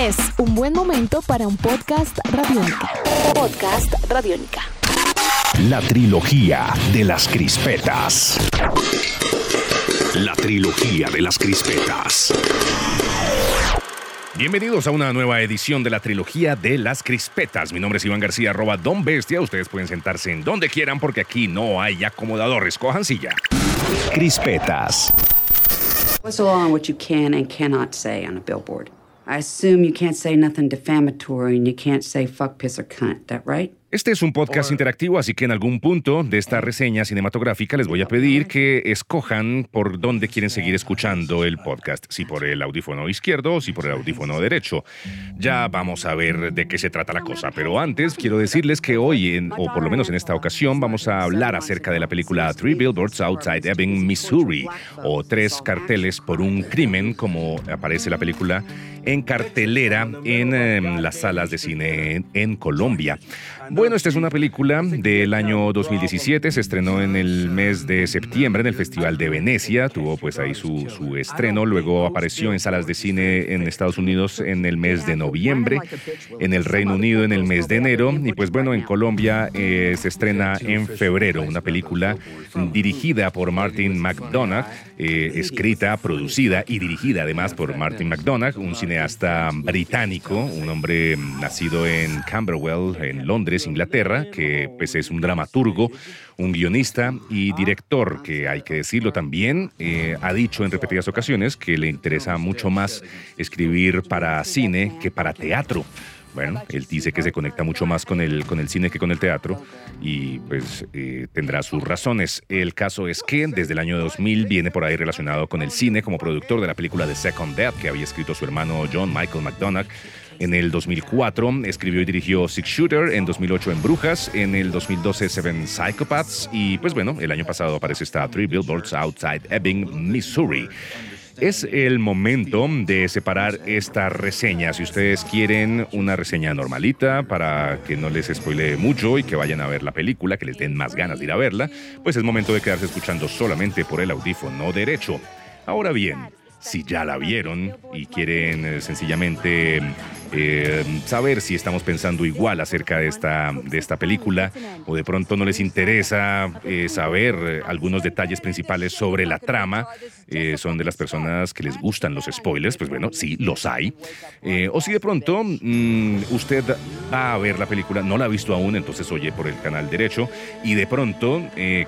Es un buen momento para un podcast radiónica. Podcast radiónica. La trilogía de las crispetas. La trilogía de las crispetas. Bienvenidos a una nueva edición de la trilogía de las crispetas. Mi nombre es Iván García, arroba Don Bestia. Ustedes pueden sentarse en donde quieran porque aquí no hay acomodadores. Cojan silla. Crispetas. What's on what you can and cannot say on a billboard? I assume you can't say nothing defamatory and you can't say fuck, piss, or cunt. That right? Este es un podcast interactivo, así que en algún punto de esta reseña cinematográfica les voy a pedir que escojan por dónde quieren seguir escuchando el podcast, si por el audífono izquierdo o si por el audífono derecho. Ya vamos a ver de qué se trata la cosa, pero antes quiero decirles que hoy, en, o por lo menos en esta ocasión, vamos a hablar acerca de la película Three Billboards Outside Ebbing, Missouri, o Tres carteles por un crimen, como aparece la película en cartelera en em, las salas de cine en Colombia. Bueno, esta es una película del año 2017, se estrenó en el mes de septiembre en el Festival de Venecia, tuvo pues ahí su, su estreno, luego apareció en salas de cine en Estados Unidos en el mes de noviembre, en el Reino Unido en el mes de enero y pues bueno, en Colombia eh, se estrena en febrero, una película dirigida por Martin McDonagh, eh, escrita, producida y dirigida además por Martin McDonagh, un cineasta británico, un hombre nacido en Camberwell, en Londres, Inglaterra, que pues es un dramaturgo, un guionista y director, que hay que decirlo también, eh, ha dicho en repetidas ocasiones que le interesa mucho más escribir para cine que para teatro. Bueno, él dice que se conecta mucho más con el, con el cine que con el teatro y pues eh, tendrá sus razones. El caso es que desde el año 2000 viene por ahí relacionado con el cine como productor de la película The Second Death que había escrito su hermano John Michael McDonagh. En el 2004 escribió y dirigió Six Shooter, en 2008 en Brujas, en el 2012 Seven Psychopaths y pues bueno, el año pasado aparece esta Three Billboards Outside Ebbing, Missouri. Es el momento de separar esta reseña. Si ustedes quieren una reseña normalita para que no les spoilee mucho y que vayan a ver la película, que les den más ganas de ir a verla, pues es momento de quedarse escuchando solamente por el audífono derecho. Ahora bien, si ya la vieron y quieren eh, sencillamente eh, saber si estamos pensando igual acerca de esta, de esta película o de pronto no les interesa eh, saber algunos detalles principales sobre la trama, son de las personas que les gustan los spoilers, pues bueno, sí, los hay. o si de pronto mm, usted va a ver la película, no la ha visto aún, entonces oye por el canal derecho y de pronto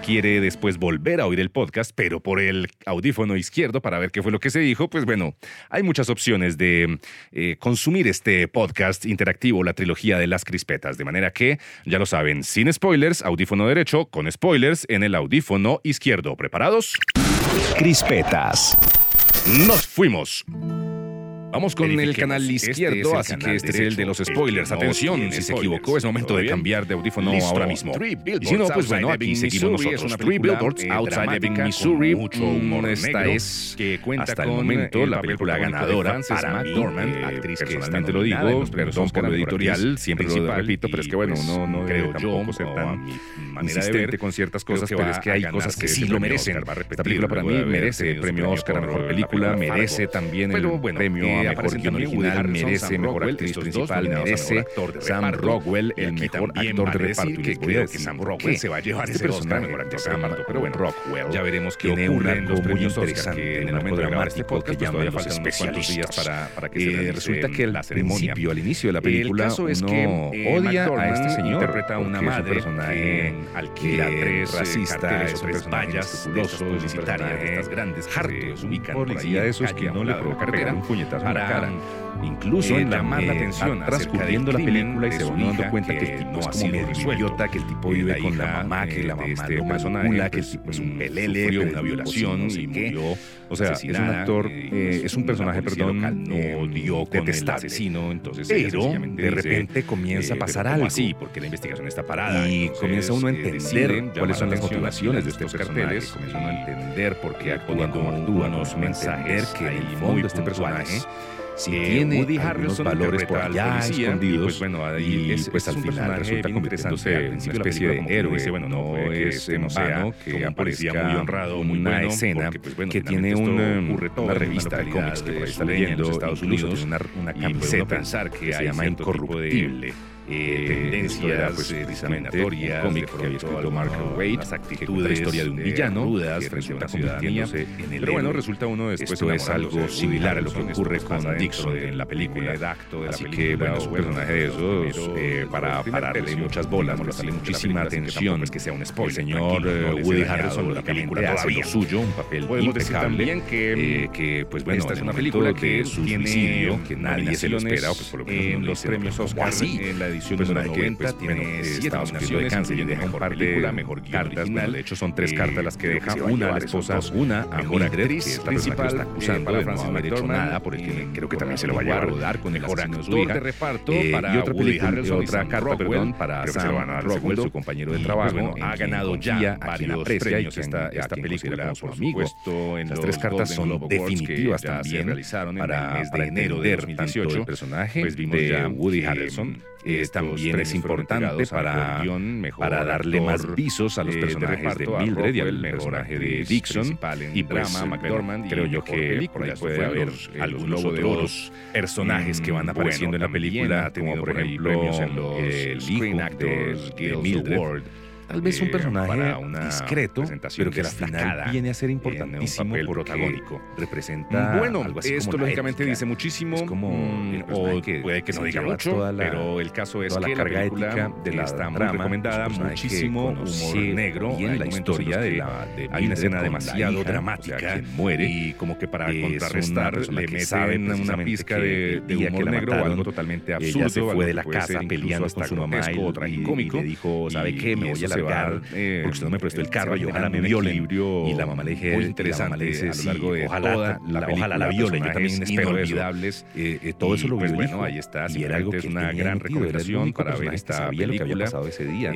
quiere después volver a oír el podcast, pero por el audífono izquierdo para ver qué fue lo que se dijo, pues bueno, hay muchas opciones de consumir este podcast interactivo, la trilogía de las crispetas. De manera que, ya lo saben, sin spoilers, audífono derecho, con spoilers en el audífono izquierdo. ¿Preparados? Crispetas. Nos fuimos. Vamos con el canal izquierdo, así que este es el de los spoilers. Atención, si se equivocó, es momento de cambiar de audífono ahora mismo. Y si no, pues bueno, aquí seguimos nosotros. Three Billboards Outside Ebbing, Missouri. Mucho humor Esta es, que cuenta hasta el momento, la película ganadora para McDormand, eh, actriz que personalmente lo digo, perdón por lo editorial, siempre lo repito, pero es que bueno, uno no creo tampoco ser tan insistente con ciertas cosas, pero es que hay cosas que sí lo merecen. Esta película para mí merece premio Oscar a Mejor Película, merece también el premio mejor guion original, merece mejor actriz principal, merece Sam Rockwell el mejor actor de reparto. Que creo que Sam Rockwell se va a llevar ese personaje mejor actor de reparto, pero bueno, Rockwell ya veremos que tiene un arco muy interesante en el momento dramático que llama los especialistas para, para que se eh, resulta que al principio, al inicio de la película, uno eh, odia a este señor, interpreta a una madre personaje al que tres racista, es un personaje escrupuloso, publicitaria de estas grandes un policía de esos que no le provoca un puñetazo cara. Incluso en la atención transcurriendo la película y se va dando cuenta que el tipo es como medio idiota, que el tipo vive con la mamá, que la mamá este lo manipula, que el tipo es un pelele, una violación y murió. O sea, es un actor, eh, es un personaje, perdón, no dio con el asesino, entonces pero de repente comienza a pasar algo. así, porque la investigación está parada. Y comienza uno a entender cuáles son las motivaciones de estos carteles, comienza uno a entender por qué actúan como actúan, los mensajes que el fondo este personaje si tiene Woody algunos valores por allá policía, escondidos y pues bueno, ahí y es- pues es al final resulta convirtiéndose en una especie de héroe dice, bueno, no es en en vano que aparezca muy honrado, muy una escena pues, que tiene una revista de cómics que por ahí está sureña en los leyendo Estados Unidos, una, uno camiseta pensar que se llama Incorruptible eh, tendencias precisamente un cómic que había escrito Mark Waid actitudes, la historia de un villano rudas que frente a una ciudadanía convirtiéndose en el pero bueno, resulta uno después Esto es algo similar a lo que ocurre con Dixon en la película. Así que, bueno, es un personaje de esos eh, para, primer para darle tercio, muchas bolas, así, muchísima atención. es que sea un El spoiler, señor tranquilo, no eh, Woody Harrelson la película hace lo suyo, un papel impecable, también que, eh, que pues bueno, esta es una el película que su suicidio, que nadie se lo espera, pues por lo menos los premios ¿cómo Oscar en la edición Pues número una que, 90 pues, tiene bueno, eh, siete de cáncer y deja mejor película, cartas, original. de hecho son tres Eh, cartas las que deja, una a la esposa, una a Mejor actriz que principal, está acusando eh, para de no haber hecho nada, por el que creo que también se lo va a Aguilar, llevar a rodar con el mejor actor de reparto Eh, para y otra película, y carta, perdón, para Sam Rockwell, su compañero de trabajo, ha ganado ya a quien aprecia y esta, película, por amigo. Las tres cartas son definitivas también para, enero de entender tanto 2018. el personaje Pues vimos de ya Woody Harrelson. Eh, también es importante para, mejor guion, mejor para darle actor, más visos a los eh, personajes de, reparto, Mildred y al personaje de Dixon. Y pues, drama, bueno, McDormand, creo yo que por ahí puede haber eh, algunos otros personajes que van Mm, apareciendo bueno, en la película, como por ejemplo el hijo Actors de, de Mildred. Tal vez un eh, personaje una discreto, pero que al final viene a ser en un importantísimo papel porque protagónico. representa Bueno, algo así esto como lógicamente ética. dice muchísimo, Es como mm, o que puede que no diga mucho, la- pero el caso es toda la que carga la película ética de la está muy recomendada, muchísimo humor negro, bien hay la historia en de la- de hay una escena demasiado hija, o sea, dramática muere, y como que para contrarrestar le que meten una precisamente pizca de, de humor negro o algo totalmente ella absurdo, se fue de la casa peleando hasta con su mamá y- y- y le dijo, ¿sabe y- qué? Me y voy a eso se va largar eh, porque usted no me prestó el se carro y ojalá me violen. Y la mamá le dije, muy la interesante le dice, a lo sí, largo de ojalá, toda la, la ojalá película, la violen, yo también espero eso. inolvidables. Eh, eh, todo eso Y, lo pues vio bueno, ahí está, y era algo que es una gran recomendación para ver esta sabía lo que había película. pasado ese día.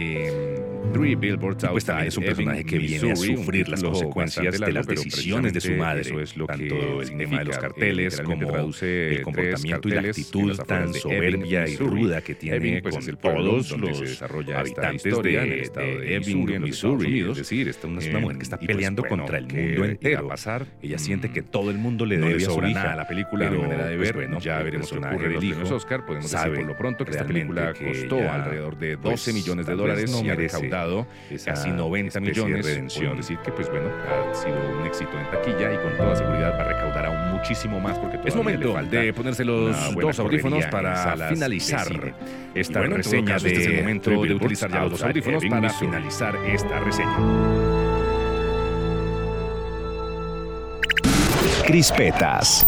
Y pues también es un personaje que viene a sufrir las consecuencias de las decisiones de su madre. Eso es lo tanto el tema de los carteles como el comportamiento y la actitud tan de soberbia y ruda que tiene pues, con todos los esta habitantes de, en el estado de de Ebbing, Missouri. Es decir, esta es una Eh, mujer que está pues, peleando contra el ¿qué mundo entero. pasar? Ella siente Mm, que todo el mundo le debe a su hija. la película, mi manera de pues, ver. bueno, ya veremos qué ocurre en los del hijo Oscar. Podemos decir por lo pronto que esta película costó alrededor de pues, 12 millones de dólares y ha merece recaudado esa casi 90 especie de millones. redención. Podemos decir que, pues bueno, ha sido un éxito en taquilla y con toda seguridad va a recaudar aún muchísimo más porque Es momento le falta de ponerse los dos audífonos para finalizar esta bueno, reseña caso, de este es el momento de utilizar ya los audífonos para Missouri. finalizar esta reseña. Crispetas.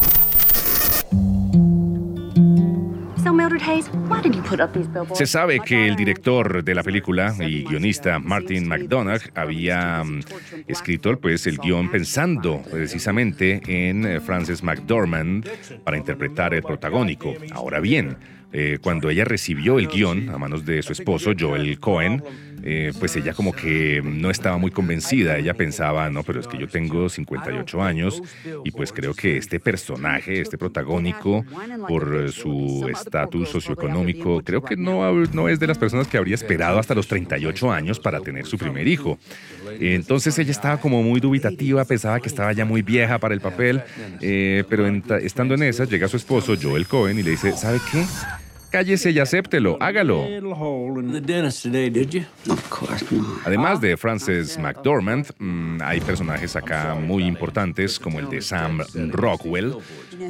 Se sabe que el director de la película y guionista Martin McDonagh había mm, escrito pues, el guion pensando precisamente en eh, Frances McDormand para interpretar el protagónico. Ahora bien, eh, cuando ella recibió el guion a manos de su esposo Joel Cohen, eh, pues ella como que no estaba muy convencida. Ella pensaba, no, pero es que yo tengo 58 años y pues creo que este personaje, este protagónico, por su estatus socioeconómico, creo que no, no es de las personas que habría esperado hasta los 38 años para tener su primer hijo. Entonces ella estaba como muy dubitativa, pensaba que estaba ya muy vieja para el papel, eh, pero en ta- estando en esas llega su esposo Joel Cohen y le dice, ¿sabe qué? Cállese y acéptelo, hágalo. the dentist today, did you? Of course not. Además de Frances McDormand, mm, hay personajes acá muy importantes como el de Sam Rockwell,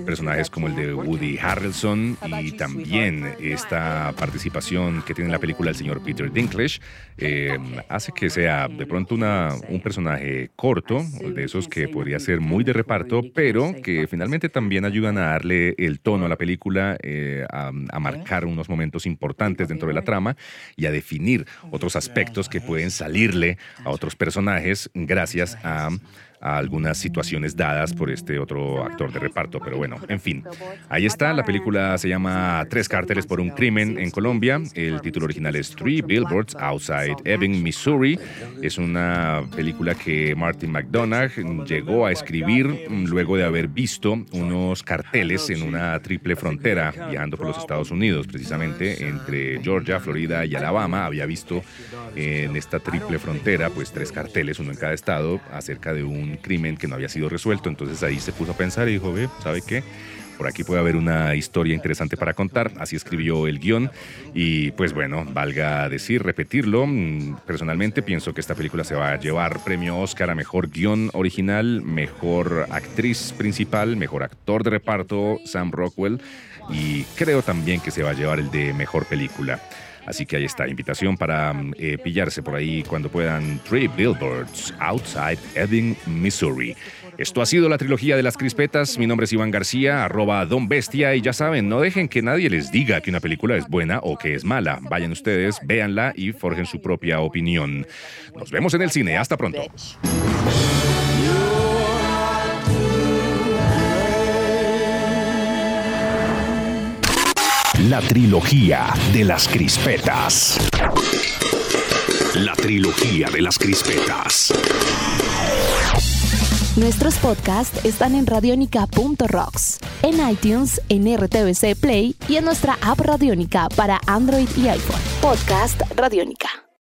personajes como el de Woody Harrelson y también esta participación que tiene en la película el señor Peter Dinklage eh, hace que sea de pronto una, un personaje corto, de esos que podría ser muy de reparto, pero que finalmente también ayudan a darle el tono a la película, eh, a, a marcar unos momentos importantes dentro de la trama y a definir otros aspectos que pueden salirle a otros personajes gracias a, a algunas situaciones dadas por este otro actor de reparto. Pero bueno, en fin, ahí está. La película se llama Tres cárteles por un crimen en Colombia. El título original es Three Billboards Outside Ebbing, Missouri. Es una película que Martin McDonagh llegó a escribir luego de haber visto unos carteles en una triple frontera viajando por los Estados Unidos, precisamente entre Georgia, Florida y Alabama. Había visto en esta triple frontera pues tres carteles, uno en cada estado, acerca de un crimen que no había sido resuelto. Entonces ahí se puso a pensar y dijo, ve, ¿sabe qué? Por aquí puede haber una historia interesante para contar. Así escribió el guion. Y pues bueno, valga decir, repetirlo. Mm, personalmente pienso que esta película se va a llevar premio Oscar a mejor guion original, mejor actriz principal, mejor actor de reparto, Sam Rockwell. Y creo también que se va a llevar el de mejor película. Así que ahí está, invitación para mm, eh, pillarse por ahí cuando puedan. Three Billboards Outside Ebbing, Missouri. Esto ha sido la trilogía de las crispetas. Mi nombre es Iván García, arroba Don Bestia. Y ya saben, no dejen que nadie les diga que una película es buena o que es mala. Vayan ustedes, véanla y forjen su propia opinión. Nos vemos en el cine. Hasta pronto. La trilogía de las crispetas. La trilogía de las crispetas. Nuestros podcasts están en radionica.rocks, en iTunes, en RTVC Play y en nuestra app Radionica para Android y iPhone. Podcast Radionica.